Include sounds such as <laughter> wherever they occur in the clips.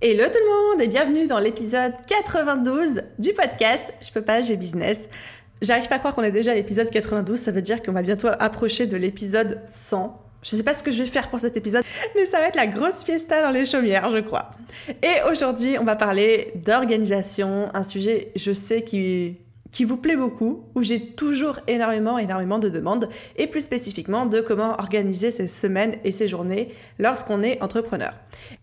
Hello tout le monde et bienvenue dans l'épisode 92 du podcast Je peux pas, j'ai business. J'arrive pas à croire qu'on est déjà à l'épisode 92, ça veut dire qu'on va bientôt approcher de l'épisode 100. Je sais pas ce que je vais faire pour cet épisode, mais ça va être la grosse fiesta dans les chaumières, je crois. Et aujourd'hui, on va parler d'organisation, un sujet, je sais, qui qui vous plaît beaucoup, où j'ai toujours énormément, énormément de demandes, et plus spécifiquement de comment organiser ses semaines et ses journées lorsqu'on est entrepreneur.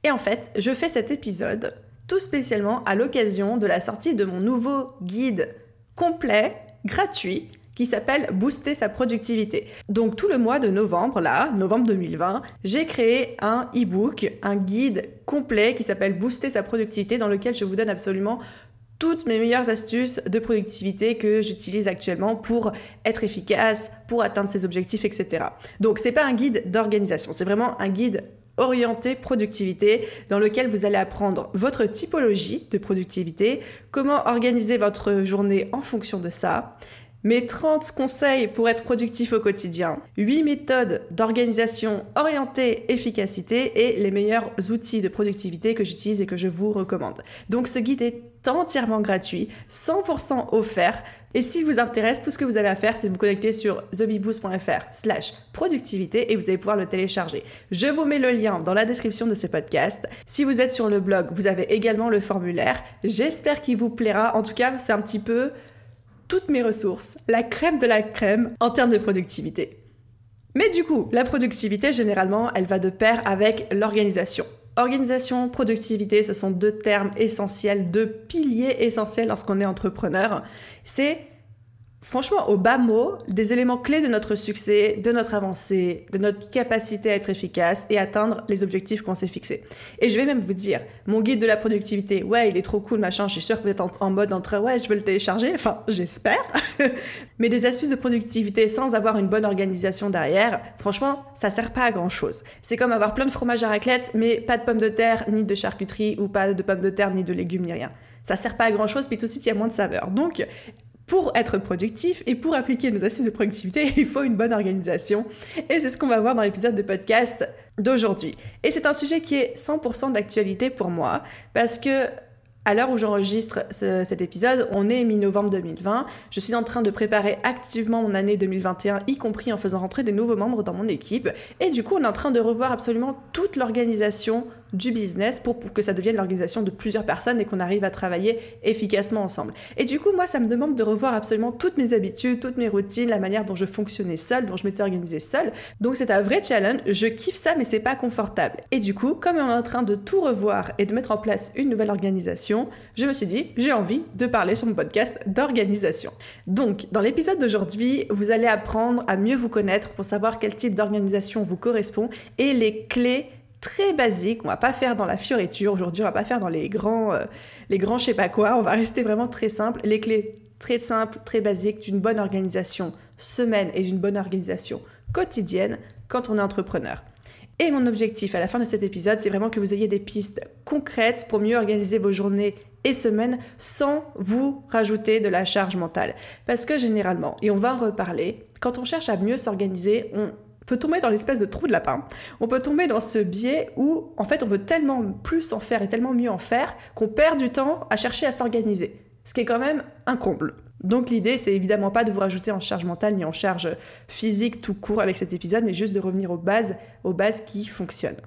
Et en fait, je fais cet épisode tout spécialement à l'occasion de la sortie de mon nouveau guide complet, gratuit, qui s'appelle Booster sa productivité. Donc tout le mois de novembre, là, novembre 2020, j'ai créé un e-book, un guide complet qui s'appelle Booster sa productivité dans lequel je vous donne absolument toutes mes meilleures astuces de productivité que j'utilise actuellement pour être efficace, pour atteindre ses objectifs, etc. Donc c'est pas un guide d'organisation, c'est vraiment un guide orienté productivité dans lequel vous allez apprendre votre typologie de productivité, comment organiser votre journée en fonction de ça, mes 30 conseils pour être productif au quotidien, 8 méthodes d'organisation orientées efficacité et les meilleurs outils de productivité que j'utilise et que je vous recommande. Donc ce guide est entièrement gratuit, 100% offert. Et si vous intéresse, tout ce que vous avez à faire, c'est vous connecter sur thebeboost.fr slash productivité et vous allez pouvoir le télécharger. Je vous mets le lien dans la description de ce podcast. Si vous êtes sur le blog, vous avez également le formulaire. J'espère qu'il vous plaira. En tout cas, c'est un petit peu toutes mes ressources, la crème de la crème en termes de productivité. Mais du coup, la productivité, généralement, elle va de pair avec l'organisation. Organisation, productivité, ce sont deux termes essentiels, deux piliers essentiels lorsqu'on est entrepreneur. C'est franchement, au bas mot, des éléments clés de notre succès, de notre avancée, de notre capacité à être efficace et atteindre les objectifs qu'on s'est fixés. Et je vais même vous dire, mon guide de la productivité, ouais, il est trop cool, machin, je suis sûre que vous êtes en, mode entre, ouais, je veux le télécharger, enfin, j'espère. <laughs> Mais des astuces de productivité sans avoir une bonne organisation derrière, franchement, ça sert pas à grand chose. C'est comme avoir plein de fromage à raclette, mais pas de pommes de terre, ni de charcuterie, ou pas de pommes de terre, ni de légumes, ni rien ça sert pas à grand chose, puis tout de suite il y a moins de saveur. Donc pour être productif et pour appliquer nos assises de productivité, <laughs> il faut une bonne organisation. Et c'est ce qu'on va voir dans l'épisode de podcast d'aujourd'hui. Et c'est un sujet qui est 100% d'actualité pour moi parce que à l'heure où j'enregistre cet épisode, on est mi-novembre 2020. Je suis en train de préparer activement mon année 2021, y compris en faisant rentrer des nouveaux membres dans mon équipe. Et du coup, on est en train de revoir absolument toute l'organisation du business pour, que ça devienne l'organisation de plusieurs personnes et qu'on arrive à travailler efficacement ensemble. Et du coup, moi, ça me demande de revoir absolument toutes mes habitudes, toutes mes routines, la manière dont je fonctionnais seule, dont je m'étais organisée seule. Donc c'est un vrai challenge. Je kiffe ça, mais c'est pas confortable. Et du coup, comme on est en train de tout revoir et de mettre en place une nouvelle organisation, je me suis dit, j'ai envie de parler sur mon podcast d'organisation. Donc, dans l'épisode d'aujourd'hui, vous allez apprendre à mieux vous connaître pour savoir quel type d'organisation vous correspond et les clés très basique. On va pas faire dans la fioriture aujourd'hui, on va pas faire dans les grands, euh, les grands je sais pas quoi. On va rester vraiment très simple. Les clés très simples, très basiques d'une bonne organisation semaine et d'une bonne organisation quotidienne quand on est entrepreneur. Et mon objectif à la fin de cet épisode, c'est vraiment que vous ayez des pistes concrètes pour mieux organiser vos journées et semaines sans vous rajouter de la charge mentale. Parce que généralement, et on va en reparler, quand on cherche à mieux s'organiser, on peut tomber dans l'espèce de trou de lapin. On peut tomber dans ce biais où, en fait, on veut tellement plus en faire et tellement mieux en faire qu'on perd du temps à chercher à s'organiser. Ce qui est quand même un comble. Donc l'idée, c'est évidemment pas de vous rajouter en charge mentale ni en charge physique tout court avec cet épisode, mais juste de revenir aux bases, aux bases qui fonctionnent.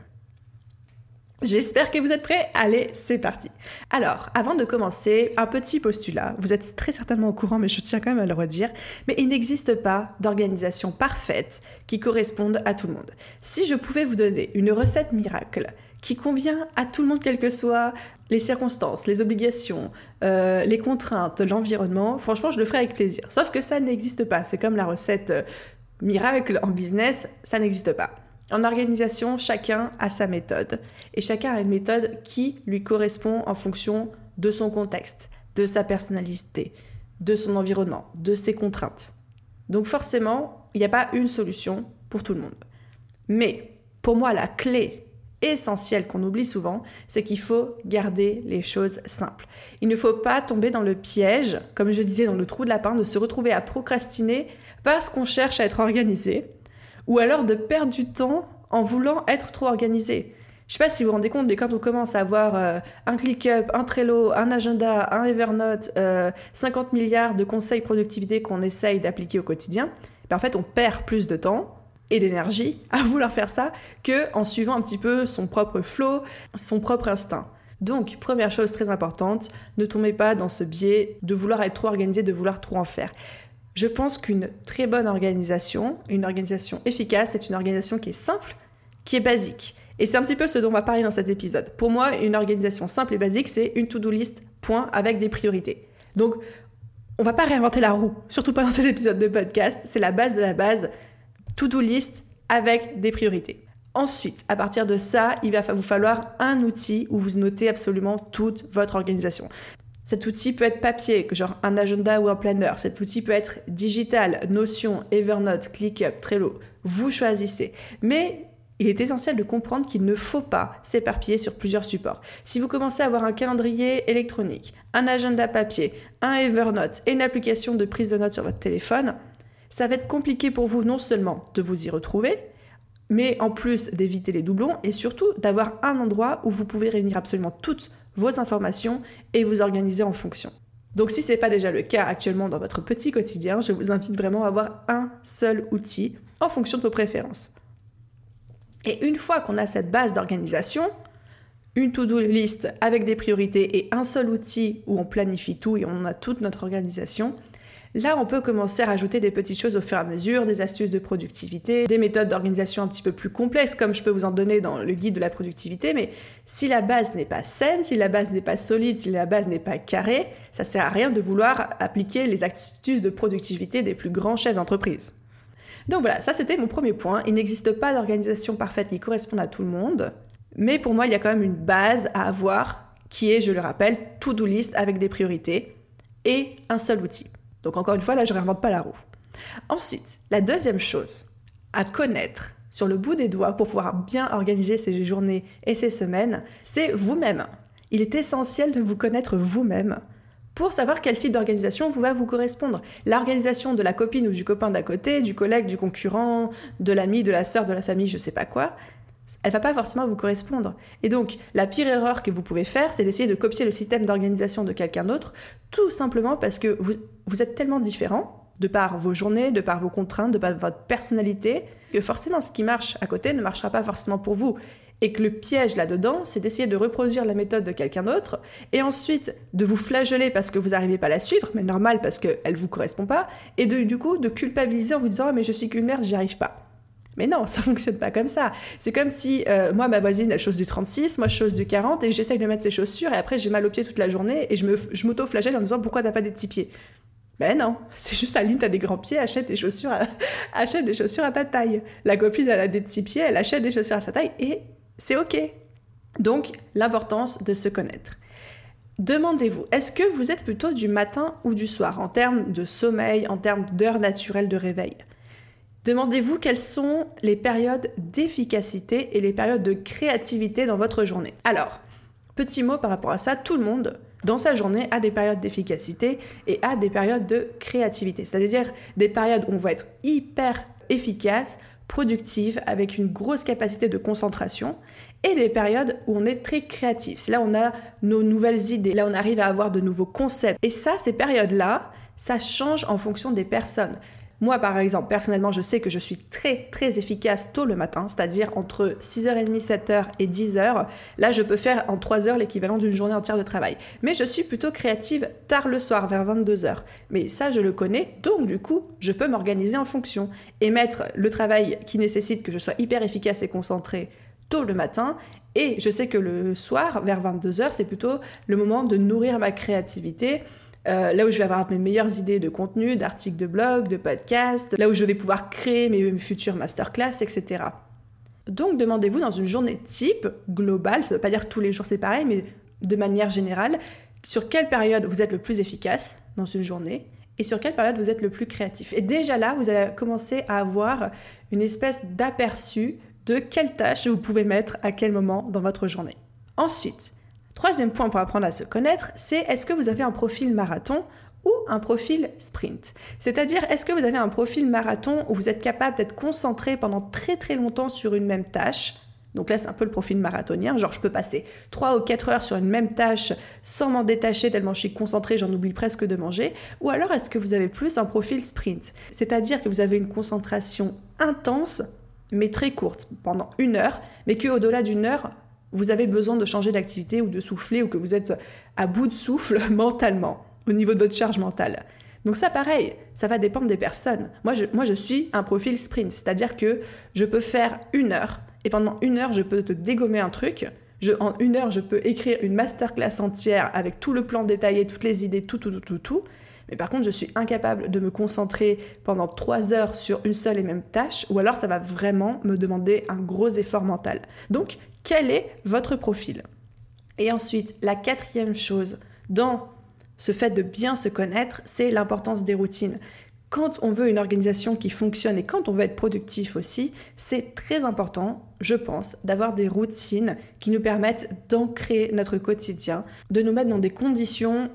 J'espère que vous êtes prêts. Allez, c'est parti. Alors, avant de commencer, un petit postulat. Vous êtes très certainement au courant, mais je tiens quand même à le redire. Mais il n'existe pas d'organisation parfaite qui corresponde à tout le monde. Si je pouvais vous donner une recette miracle qui convient à tout le monde, quelles que soient les circonstances, les obligations, euh, les contraintes, l'environnement, franchement, je le ferais avec plaisir. Sauf que ça n'existe pas. C'est comme la recette euh, miracle en business, ça n'existe pas. En organisation, chacun a sa méthode et chacun a une méthode qui lui correspond en fonction de son contexte, de sa personnalité, de son environnement, de ses contraintes. Donc forcément, il n'y a pas une solution pour tout le monde. Mais pour moi, la clé essentielle qu'on oublie souvent, c'est qu'il faut garder les choses simples. Il ne faut pas tomber dans le piège, comme je disais dans le trou de lapin, de se retrouver à procrastiner parce qu'on cherche à être organisé, ou alors de perdre du temps en voulant être trop organisé. Je sais pas si vous vous rendez compte, mais quand on commence à avoir euh, un ClickUp, un Trello, un agenda, un Evernote, 50 euh, milliards de conseils productivité qu'on essaye d'appliquer au quotidien, ben en fait on perd plus de temps et d'énergie <laughs> à vouloir faire ça que en suivant un petit peu son propre flow, son propre instinct. Donc, première chose très importante, ne tombez pas dans ce biais de vouloir être trop organisé, de vouloir trop en faire. Je pense qu'une très bonne organisation, une organisation efficace, c'est une organisation qui est simple, qui est basique. Et c'est un petit peu ce dont on va parler dans cet épisode. Pour moi, une organisation simple et basique, c'est une to-do list, point, avec des priorités. Donc, on va pas réinventer la roue, surtout pas dans cet épisode de podcast. C'est la base de la base. To-do list avec des priorités. Ensuite, à partir de ça, il va vous falloir un outil où vous notez absolument toute votre organisation. Cet outil peut être papier, genre un agenda ou un planner. Cet outil peut être digital, Notion, Evernote, ClickUp, Trello. Vous choisissez. Mais il est essentiel de comprendre qu'il ne faut pas s'éparpiller sur plusieurs supports. Si vous commencez à avoir un calendrier électronique, un agenda papier, un Evernote et une application de prise de notes sur votre téléphone, ça va être compliqué pour vous non seulement de vous y retrouver, mais en plus d'éviter les doublons et surtout d'avoir un endroit où vous pouvez réunir absolument toutes vos informations et vous organiser en fonction. Donc si ce n'est pas déjà le cas actuellement dans votre petit quotidien, je vous invite vraiment à avoir un seul outil en fonction de vos préférences. Et une fois qu'on a cette base d'organisation, une to-do list avec des priorités et un seul outil où on planifie tout et on a toute notre organisation, là on peut commencer à rajouter des petites choses au fur et à mesure, des astuces de productivité, des méthodes d'organisation un petit peu plus complexes comme je peux vous en donner dans le guide de la productivité, mais si la base n'est pas saine, si la base n'est pas solide, si la base n'est pas carrée, ça sert à rien de vouloir appliquer les astuces de productivité des plus grands chefs d'entreprise. Donc voilà, ça c'était mon premier point. Il n'existe pas d'organisation parfaite qui corresponde à tout le monde. Mais pour moi, il y a quand même une base à avoir qui est, je le rappelle, to-do list avec des priorités et un seul outil. Donc encore une fois, là, je ne réinvente pas la roue. Ensuite, la deuxième chose à connaître sur le bout des doigts pour pouvoir bien organiser ses journées et ses semaines, c'est vous-même. Il est essentiel de vous connaître vous-même pour savoir quel type d'organisation va vous correspondre. L'organisation de la copine ou du copain d'à côté, du collègue, du concurrent, de l'ami, de la sœur, de la famille, je sais pas quoi, elle va pas forcément vous correspondre. Et donc, la pire erreur que vous pouvez faire, c'est d'essayer de copier le système d'organisation de quelqu'un d'autre, tout simplement parce que vous, vous êtes tellement différent, de par vos journées, de par vos contraintes, de par votre personnalité, que forcément ce qui marche à côté ne marchera pas forcément pour vous et que le piège là-dedans, c'est d'essayer de reproduire la méthode de quelqu'un d'autre, et ensuite de vous flageller parce que vous n'arrivez pas à la suivre, mais normal parce qu'elle ne vous correspond pas, et de, du coup de culpabiliser en vous disant ah, mais je suis qu'une merde, j'y arrive pas. Mais non, ça <laughs> fonctionne pas comme ça. C'est comme si euh, moi, ma voisine, elle chose du 36, moi, je chose du 40, et j'essaye de mettre ses chaussures, et après, j'ai mal aux pieds toute la journée, et je, me, je m'auto-flagelle en disant pourquoi t'as pas des petits pieds? Ben non, <laughs> c'est juste Aline, t'as des grands pieds, achète des chaussures à, <laughs> achète des chaussures à ta taille. La copine, elle a des petits pieds, elle achète des chaussures à sa taille, et c'est OK. Donc, l'importance de se connaître. Demandez-vous, est-ce que vous êtes plutôt du matin ou du soir en termes de sommeil, en termes d'heures naturelles de réveil? Demandez-vous quelles sont les périodes d'efficacité et les périodes de créativité dans votre journée. Alors, petit mot par rapport à ça, tout le monde dans sa journée a des périodes d'efficacité et a des périodes de créativité, c'est-à-dire des périodes où on va être hyper efficace productive, avec une grosse capacité de concentration, et des périodes où on est très créatif. C'est là où on a nos nouvelles idées, là on arrive à avoir de nouveaux concepts. Et ça, ces périodes-là, ça change en fonction des personnes. Moi, par exemple, personnellement, je sais que je suis très, très efficace tôt le matin, c'est-à-dire entre 6h30, 7h et 10h. Là, je peux faire en 3 heures l'équivalent d'une journée entière de travail. Mais je suis plutôt créative tard le soir, vers 22h. Mais ça, je le connais, donc du coup, je peux m'organiser en fonction et mettre le travail qui nécessite que je sois hyper efficace et concentrée tôt le matin et je sais que le soir, vers 22h, c'est plutôt le moment de nourrir ma créativité euh, là où je vais avoir mes meilleures idées de contenu, d'articles de blog, de podcasts, là où je vais pouvoir créer mes, futures masterclass, etc. Donc demandez-vous dans une journée type, globale, ça ne veut pas dire tous les jours c'est pareil, mais de manière générale, sur quelle période vous êtes le plus efficace dans une journée et sur quelle période vous êtes le plus créatif. Et déjà là, vous allez commencer à avoir une espèce d'aperçu de quelles tâches vous pouvez mettre à quel moment dans votre journée. Ensuite, troisième point pour apprendre à se connaître, c'est est-ce que vous avez un profil marathon ou un profil sprint? C'est-à-dire, est-ce que vous avez un profil marathon où vous êtes capable d'être concentré pendant très très longtemps sur une même tâche? Donc là, c'est un peu le profil marathonien. Genre, je peux passer 3 ou 4 heures sur une même tâche sans m'en détacher tellement je suis concentré, j'en oublie presque de manger. Ou alors, est-ce que vous avez plus un profil sprint? C'est-à-dire que vous avez une concentration intense, mais très courte, pendant une heure, mais qu'au-delà d'une heure, vous avez besoin de changer d'activité ou de souffler ou que vous êtes à bout de souffle <laughs> mentalement, au niveau de votre charge mentale. Donc ça, pareil, ça va dépendre des personnes. Moi, je, moi, je suis un profil sprint, c'est-à-dire que je peux faire une heure et pendant une heure, je peux te dégommer un truc. Je, en une heure, je peux écrire une masterclass entière avec tout le plan détaillé, toutes les idées, tout, tout, tout, tout, tout. Mais par contre, je suis incapable de me concentrer pendant trois heures sur une seule et même tâche, ou alors ça va vraiment me demander un gros effort mental. Donc, quel est votre profil? Et ensuite, la quatrième chose dans ce fait de bien se connaître, c'est l'importance des routines quand on veut une organisation qui fonctionne et quand on veut être productif aussi, c'est très important je pense, d'avoir des routines qui nous permettent d'ancrer notre quotidien, de nous mettre dans des conditions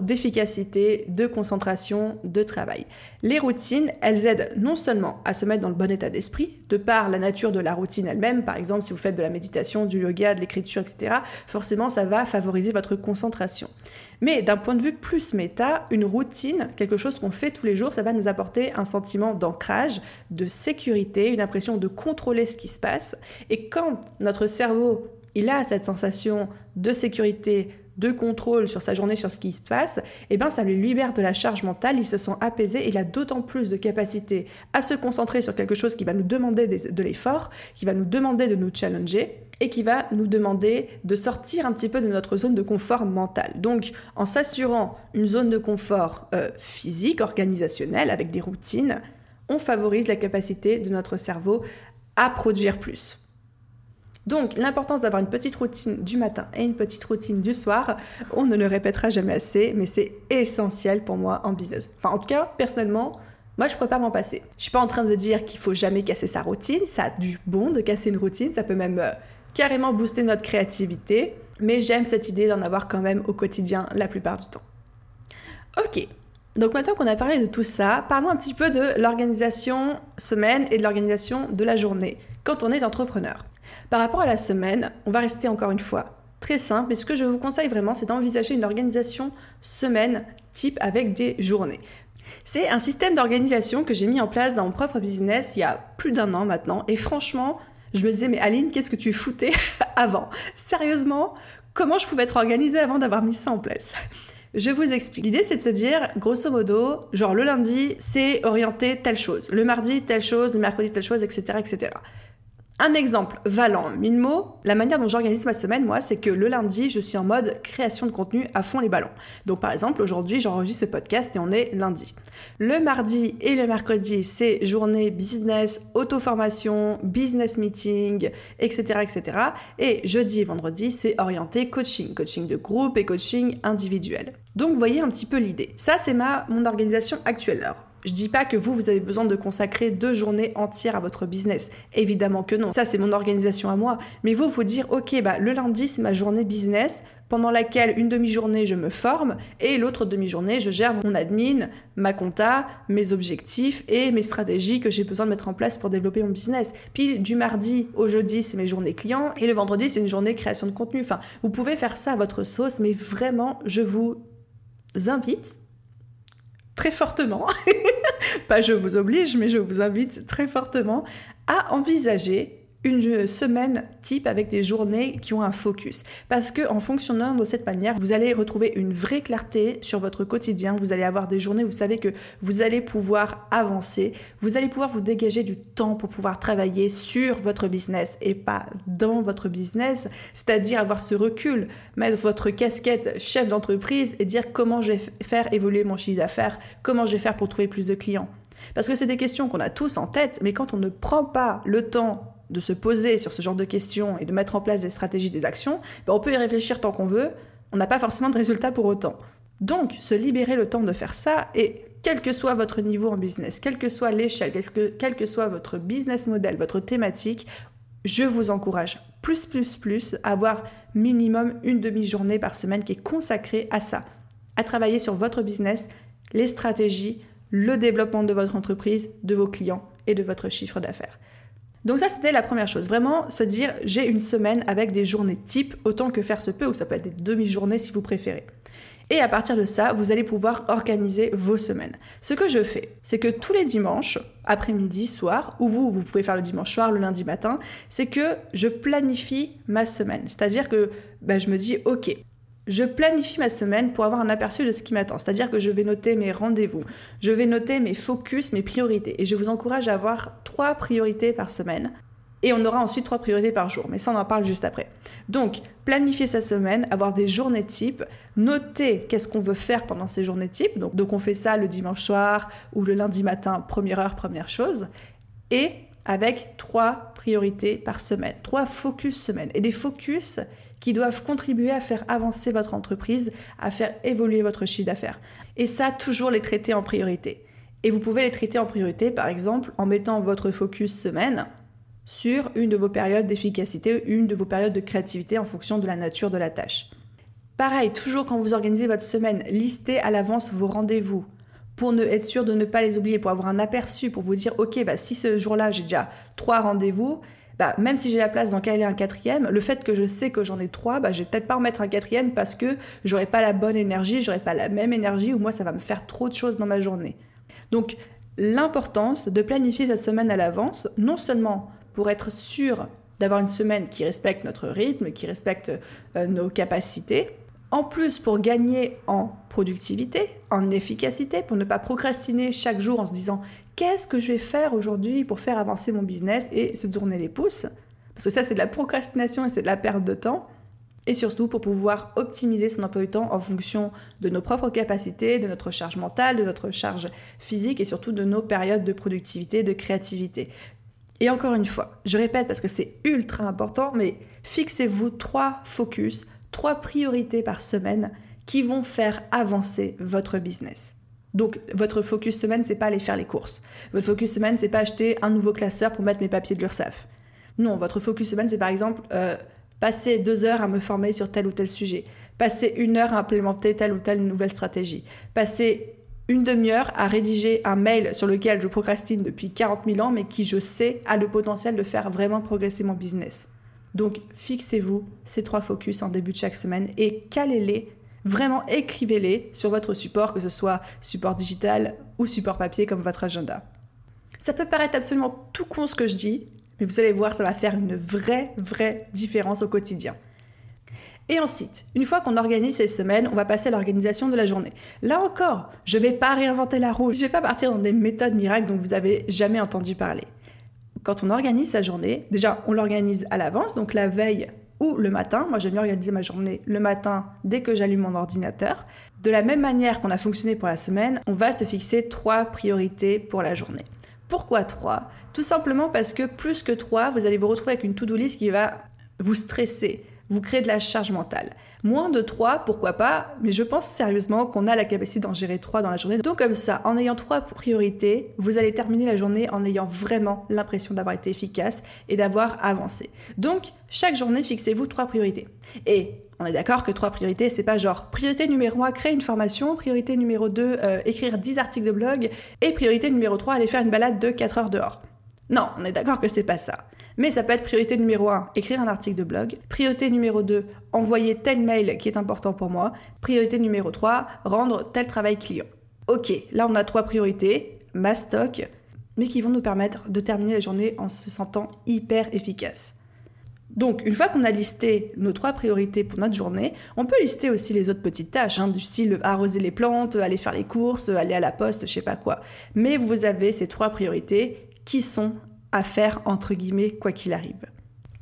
d'efficacité, de concentration, de travail. Les routines, elles aident non seulement à se mettre dans le bon état d'esprit, de par la nature de la routine elle-même, par exemple si vous faites de la méditation, du yoga, de l'écriture, etc., forcément ça va favoriser votre concentration. Mais d'un point de vue plus méta, une routine, quelque chose qu'on fait tous les jours, ça va nous apporter un sentiment d'ancrage, de sécurité, une impression de contrôler ce qui se passe et quand notre cerveau, il a cette sensation de sécurité, de contrôle sur sa journée, sur ce qui se passe, eh ben ça lui libère de la charge mentale, il se sent apaisé il a d'autant plus de capacité à se concentrer sur quelque chose qui va nous demander de l'effort, qui va nous demander de nous challenger et qui va nous demander de sortir un petit peu de notre zone de confort mental. Donc en s'assurant une zone de confort euh, physique, organisationnelle, avec des routines, on favorise la capacité de notre cerveau à produire plus. Donc l'importance d'avoir une petite routine du matin et une petite routine du soir, on ne le répétera jamais assez, mais c'est essentiel pour moi en business. Enfin en tout cas, personnellement, moi je ne pourrais pas m'en passer. Je suis pas en train de dire qu'il faut jamais casser sa routine, ça a du bon de casser une routine, ça peut même euh, carrément booster notre créativité, mais j'aime cette idée d'en avoir quand même au quotidien la plupart du temps. Ok, donc maintenant qu'on a parlé de tout ça, parlons un petit peu de l'organisation semaine et de l'organisation de la journée quand on est entrepreneur. Par rapport à la semaine, on va rester encore une fois très simple et ce que je vous conseille vraiment, c'est d'envisager une organisation semaine type avec des journées. C'est un système d'organisation que j'ai mis en place dans mon propre business il y a plus d'un an maintenant et franchement, je me disais mais Aline, qu'est-ce que tu foutais <laughs> avant? Sérieusement, comment je pouvais être organisée avant d'avoir mis ça en place? Je vous explique. L'idée, c'est de se dire, grosso modo, genre le lundi, c'est orienté telle chose, le mardi, telle chose, le mercredi, telle chose, etc., etc. Un exemple valant mille mots, la manière dont j'organise ma semaine, moi, c'est que le lundi, je suis en mode création de contenu à fond les ballons. Donc par exemple, aujourd'hui, j'enregistre ce podcast et on est lundi. Le mardi et le mercredi, c'est journée business, auto-formation, business meeting, etc., etc. Et jeudi et vendredi, c'est orienté coaching, coaching de groupe et coaching individuel. Donc vous voyez un petit peu l'idée. Ça, c'est ma mon organisation actuelle. Je dis pas que vous, vous avez besoin de consacrer deux journées entières à votre business. Évidemment que non. Ça, c'est mon organisation à moi. Mais vous, faut dire, ok, bah, le lundi, c'est ma journée business pendant laquelle une demi-journée, je me forme et l'autre demi-journée, je gère mon admin, ma compta, mes objectifs et mes stratégies que j'ai besoin de mettre en place pour développer mon business. Puis du mardi au jeudi, c'est mes journées clients et le vendredi, c'est une journée création de contenu. Enfin, vous pouvez faire ça à votre sauce, mais vraiment, je vous invite très fortement. <laughs> Pas je vous oblige, mais je vous invite très fortement à envisager une semaine type avec des journées qui ont un focus. Parce que en fonctionnant de cette manière, vous allez retrouver une vraie clarté sur votre quotidien. Vous allez avoir des journées, vous savez que vous allez pouvoir avancer. Vous allez pouvoir vous dégager du temps pour pouvoir travailler sur votre business et pas dans votre business. C'est-à-dire avoir ce recul, mettre votre casquette chef d'entreprise et dire comment je vais faire évoluer mon chiffre d'affaires, comment je vais faire pour trouver plus de clients. Parce que c'est des questions qu'on a tous en tête, mais quand on ne prend pas le temps de se poser sur ce genre de questions et de mettre en place des stratégies, des actions, ben on peut y réfléchir tant qu'on veut. on n'a pas forcément de résultats pour autant. Donc, se libérer le temps de faire ça et quel que soit votre niveau en business, quelle que soit l'échelle, quel que, soit votre business model, votre thématique, je vous encourage plus, plus, plus à avoir minimum une demi-journée par semaine qui est consacrée à ça, à travailler sur votre business, les stratégies, le développement de votre entreprise, de vos clients et de votre chiffre d'affaires. Donc ça, c'était la première chose. Vraiment se dire, j'ai une semaine avec des journées type, autant que faire se peut, ou ça peut être des demi-journées si vous préférez. Et à partir de ça, vous allez pouvoir organiser vos semaines. Ce que je fais, c'est que tous les dimanches, après-midi, soir, ou vous, vous pouvez faire le dimanche soir, le lundi matin, c'est que je planifie ma semaine. C'est-à-dire que ben, je me dis, ok, je planifie ma semaine pour avoir un aperçu de ce qui m'attend. C'est-à-dire que je vais noter mes rendez-vous, je vais noter mes focus, mes priorités. Et je vous encourage à avoir trois priorités par semaine. Et on aura ensuite trois priorités par jour. Mais ça, on en parle juste après. Donc, planifier sa semaine, avoir des journées types, noter qu'est-ce qu'on veut faire pendant ces journées types. Donc, donc, on fait ça le dimanche soir ou le lundi matin, première heure, première chose. Et avec trois priorités par semaine, trois focus semaine. Et des focus qui doivent contribuer à faire avancer votre entreprise, à faire évoluer votre chiffre d'affaires. Et ça, toujours les traiter en priorité. Et vous pouvez les traiter en priorité, par exemple, en mettant votre focus semaine sur une de vos périodes d'efficacité, une de vos périodes de créativité en fonction de la nature de la tâche. Pareil, toujours quand vous organisez votre semaine, listez à l'avance vos rendez-vous pour être sûr de ne pas les oublier, pour avoir un aperçu, pour vous dire, ok, bah, si ce jour-là j'ai déjà trois rendez-vous, bah, même si j'ai la place d'en caler un quatrième, le fait que je sais que j'en ai trois, bah, je vais peut-être pas en mettre un quatrième parce que j'aurai pas la bonne énergie, j'aurai pas la même énergie ou moi ça va me faire trop de choses dans ma journée. Donc l'importance de planifier sa semaine à l'avance, non seulement pour être sûr d'avoir une semaine qui respecte notre rythme, qui respecte euh, nos capacités, en plus pour gagner en productivité, en efficacité, pour ne pas procrastiner chaque jour en se disant qu'est-ce que je vais faire aujourd'hui pour faire avancer mon business et se tourner les pouces? Parce que ça, c'est de la procrastination et c'est de la perte de temps. Et surtout pour pouvoir optimiser son emploi du temps en fonction de nos propres capacités, de notre charge mentale, de notre charge physique et surtout de nos périodes de productivité, de créativité. Et encore une fois, je répète parce que c'est ultra important, mais fixez-vous trois focus, trois priorités par semaine qui vont faire avancer votre business. Donc votre focus semaine, c'est pas aller faire les courses. Votre focus semaine, c'est pas acheter un nouveau classeur pour mettre mes papiers de l'URSSAF. Non, votre focus semaine, c'est par exemple euh, passer deux heures à me former sur tel ou tel sujet, passer une heure à implémenter telle ou telle nouvelle stratégie, passer une demi-heure à rédiger un mail sur lequel je procrastine depuis 40 000 ans, mais qui je sais a le potentiel de faire vraiment progresser mon business. Donc fixez-vous ces trois focus en début de chaque semaine et calez-les Vraiment, écrivez-les sur votre support, que ce soit support digital ou support papier comme votre agenda. Ça peut paraître absolument tout con ce que je dis, mais vous allez voir, ça va faire une vraie, vraie différence au quotidien. Et ensuite, une fois qu'on organise ces semaines, on va passer à l'organisation de la journée. Là encore, je ne vais pas réinventer la roue, je ne vais pas partir dans des méthodes miracles dont vous avez jamais entendu parler. Quand on organise sa journée, déjà on l'organise à l'avance, donc la veille, ou le matin. Moi, j'aime bien organiser ma journée le matin dès que j'allume mon ordinateur. De la même manière qu'on a fonctionné pour la semaine, on va se fixer trois priorités pour la journée. Pourquoi trois? Tout simplement parce que plus que trois, vous allez vous retrouver avec une to-do list qui va vous stresser, vous créer de la charge mentale. Moins de 3, pourquoi pas, mais je pense sérieusement qu'on a la capacité d'en gérer 3 dans la journée. Donc comme ça, en ayant 3 priorités, vous allez terminer la journée en ayant vraiment l'impression d'avoir été efficace et d'avoir avancé. Donc chaque journée, fixez-vous 3 priorités. Et on est d'accord que 3 priorités, c'est pas genre priorité numéro 1, créer une formation, priorité numéro 2, euh, écrire 10 articles de blog, et priorité numéro 3, aller faire une balade de 4 heures dehors. Non, on est d'accord que c'est pas ça. Mais ça peut être priorité numéro 1, écrire un article de blog. Priorité numéro 2, envoyer tel mail qui est important pour moi. Priorité numéro 3, rendre tel travail client. Ok, là on a trois priorités, ma stock, mais qui vont nous permettre de terminer la journée en se sentant hyper efficace. Donc, une fois qu'on a listé nos trois priorités pour notre journée, on peut lister aussi les autres petites tâches, hein, du style arroser les plantes, aller faire les courses, aller à la poste, je sais pas quoi. Mais vous avez ces trois priorités qui sont faire entre guillemets quoi qu'il arrive.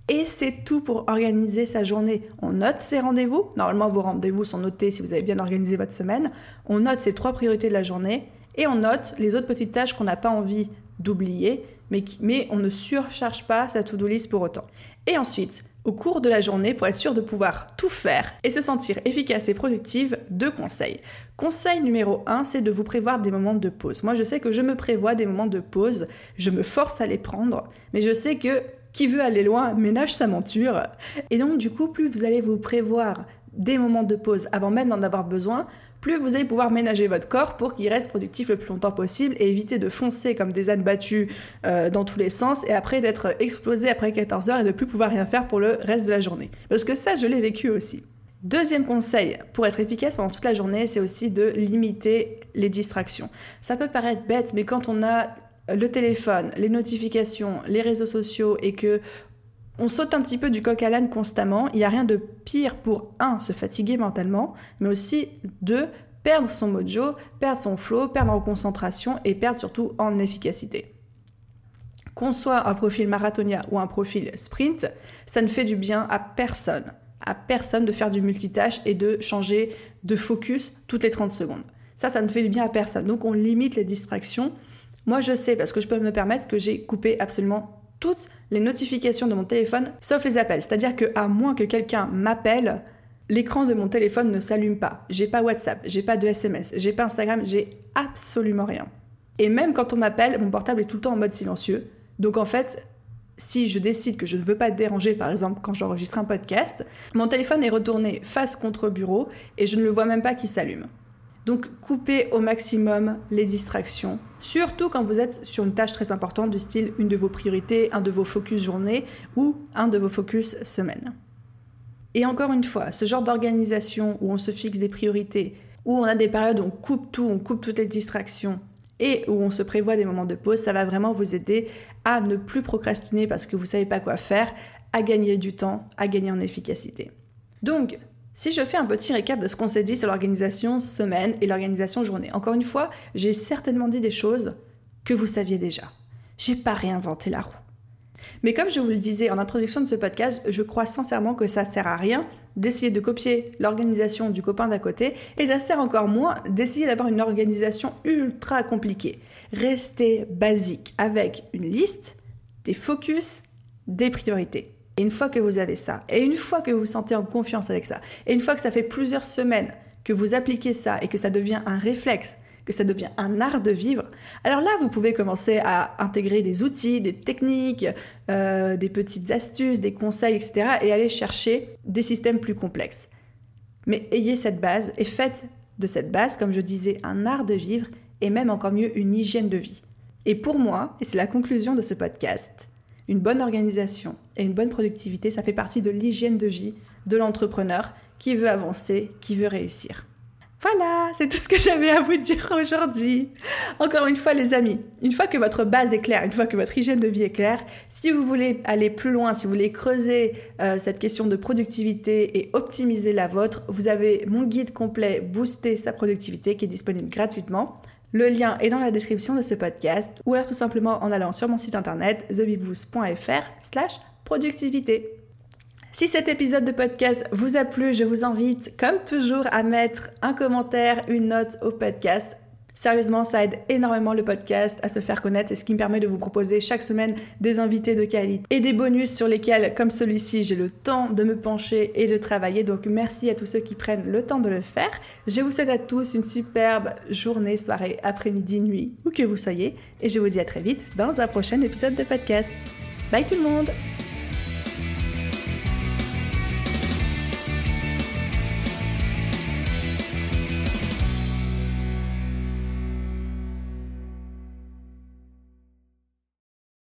Et c'est tout pour organiser sa journée. On note ses rendez-vous. Normalement, vos rendez-vous sont notés si vous avez bien organisé votre semaine. On note ses trois priorités de la journée et on note les autres petites tâches qu'on n'a pas envie d'oublier, mais, mais on ne surcharge pas sa to-do list pour autant. Et ensuite, au cours de la journée pour être sûr de pouvoir tout faire et se sentir efficace et productive, deux conseils. Conseil numéro 1, c'est de vous prévoir des moments de pause. Moi, je sais que je me prévois des moments de pause, je me force à les prendre, mais je sais que qui veut aller loin ménage sa monture. Et donc, du coup, plus vous allez vous prévoir des moments de pause avant même d'en avoir besoin, plus vous allez pouvoir ménager votre corps pour qu'il reste productif le plus longtemps possible et éviter de foncer comme des ânes battus euh, dans tous les sens et après d'être explosé après 14 heures et de plus pouvoir rien faire pour le reste de la journée. Parce que ça, je l'ai vécu aussi. Deuxième conseil pour être efficace pendant toute la journée, c'est aussi de limiter les distractions. Ça peut paraître bête, mais quand on a le téléphone, les notifications, les réseaux sociaux et que on saute un petit peu du coq à l'âne constamment. Il n'y a rien de pire pour, un, se fatiguer mentalement, mais aussi, deux, perdre son mojo, perdre son flow, perdre en concentration et perdre surtout en efficacité. Qu'on soit un profil marathonien ou un profil sprint, ça ne fait du bien à personne. À personne de faire du multitâche et de changer de focus toutes les 30 secondes. Ça, ça ne fait du bien à personne. Donc on limite les distractions. Moi, je sais, parce que je peux me permettre, que j'ai coupé absolument toutes les notifications de mon téléphone, sauf les appels. C'est-à-dire que à moins que quelqu'un m'appelle, l'écran de mon téléphone ne s'allume pas. J'ai pas WhatsApp, j'ai pas de SMS, j'ai pas Instagram, j'ai absolument rien. Et même quand on m'appelle, mon portable est tout le temps en mode silencieux. Donc en fait, si je décide que je ne veux pas être dérangé, par exemple quand j'enregistre un podcast, mon téléphone est retourné face contre bureau et je ne le vois même pas qui s'allume. Donc coupez au maximum les distractions, surtout quand vous êtes sur une tâche très importante du style une de vos priorités, un de vos focus journée ou un de vos focus semaine. Et encore une fois, ce genre d'organisation où on se fixe des priorités, où on a des périodes où on coupe tout, on coupe toutes les distractions et où on se prévoit des moments de pause, ça va vraiment vous aider à ne plus procrastiner parce que vous savez pas quoi faire, à gagner du temps, à gagner en efficacité. Donc, si je fais un petit récap de ce qu'on s'est dit sur l'organisation semaine et l'organisation journée, encore une fois, j'ai certainement dit des choses que vous saviez déjà. J'ai pas réinventé la roue. Mais comme je vous le disais en introduction de ce podcast, je crois sincèrement que ça sert à rien d'essayer de copier l'organisation du copain d'à côté et ça sert encore moins d'essayer d'avoir une organisation ultra compliquée. Restez basique avec une liste, des focus, des priorités. Et une fois que vous avez ça, et une fois que vous vous sentez en confiance avec ça, et une fois que ça fait plusieurs semaines que vous appliquez ça et que ça devient un réflexe, que ça devient un art de vivre, alors là, vous pouvez commencer à intégrer des outils, des techniques, euh, des petites astuces, des conseils, etc. et aller chercher des systèmes plus complexes. Mais ayez cette base et faites de cette base, comme je disais, un art de vivre et même encore mieux une hygiène de vie. Et pour moi, et c'est la conclusion de ce podcast, une bonne organisation et une bonne productivité, ça fait partie de l'hygiène de vie de l'entrepreneur qui veut avancer, qui veut réussir. Voilà, c'est tout ce que j'avais à vous dire aujourd'hui. Encore une fois, les amis, une fois que votre base est claire, une fois que votre hygiène de vie est claire, si vous voulez aller plus loin, si vous voulez creuser euh, cette question de productivité et optimiser la vôtre, vous avez mon guide complet Booster sa productivité qui est disponible gratuitement. Le lien est dans la description de ce podcast ou alors tout simplement en allant sur mon site internet thebiboost.fr slash productivité. Si cet épisode de podcast vous a plu, je vous invite comme toujours à mettre un commentaire, une note au podcast Sérieusement, ça aide énormément le podcast à se faire connaître et ce qui me permet de vous proposer chaque semaine des invités de qualité et des bonus sur lesquels, comme celui-ci, j'ai le temps de me pencher et de travailler. Donc merci à tous ceux qui prennent le temps de le faire. Je vous souhaite à tous une superbe journée, soirée, après-midi, nuit, où que vous soyez. Et je vous dis à très vite dans un prochain épisode de podcast. Bye tout le monde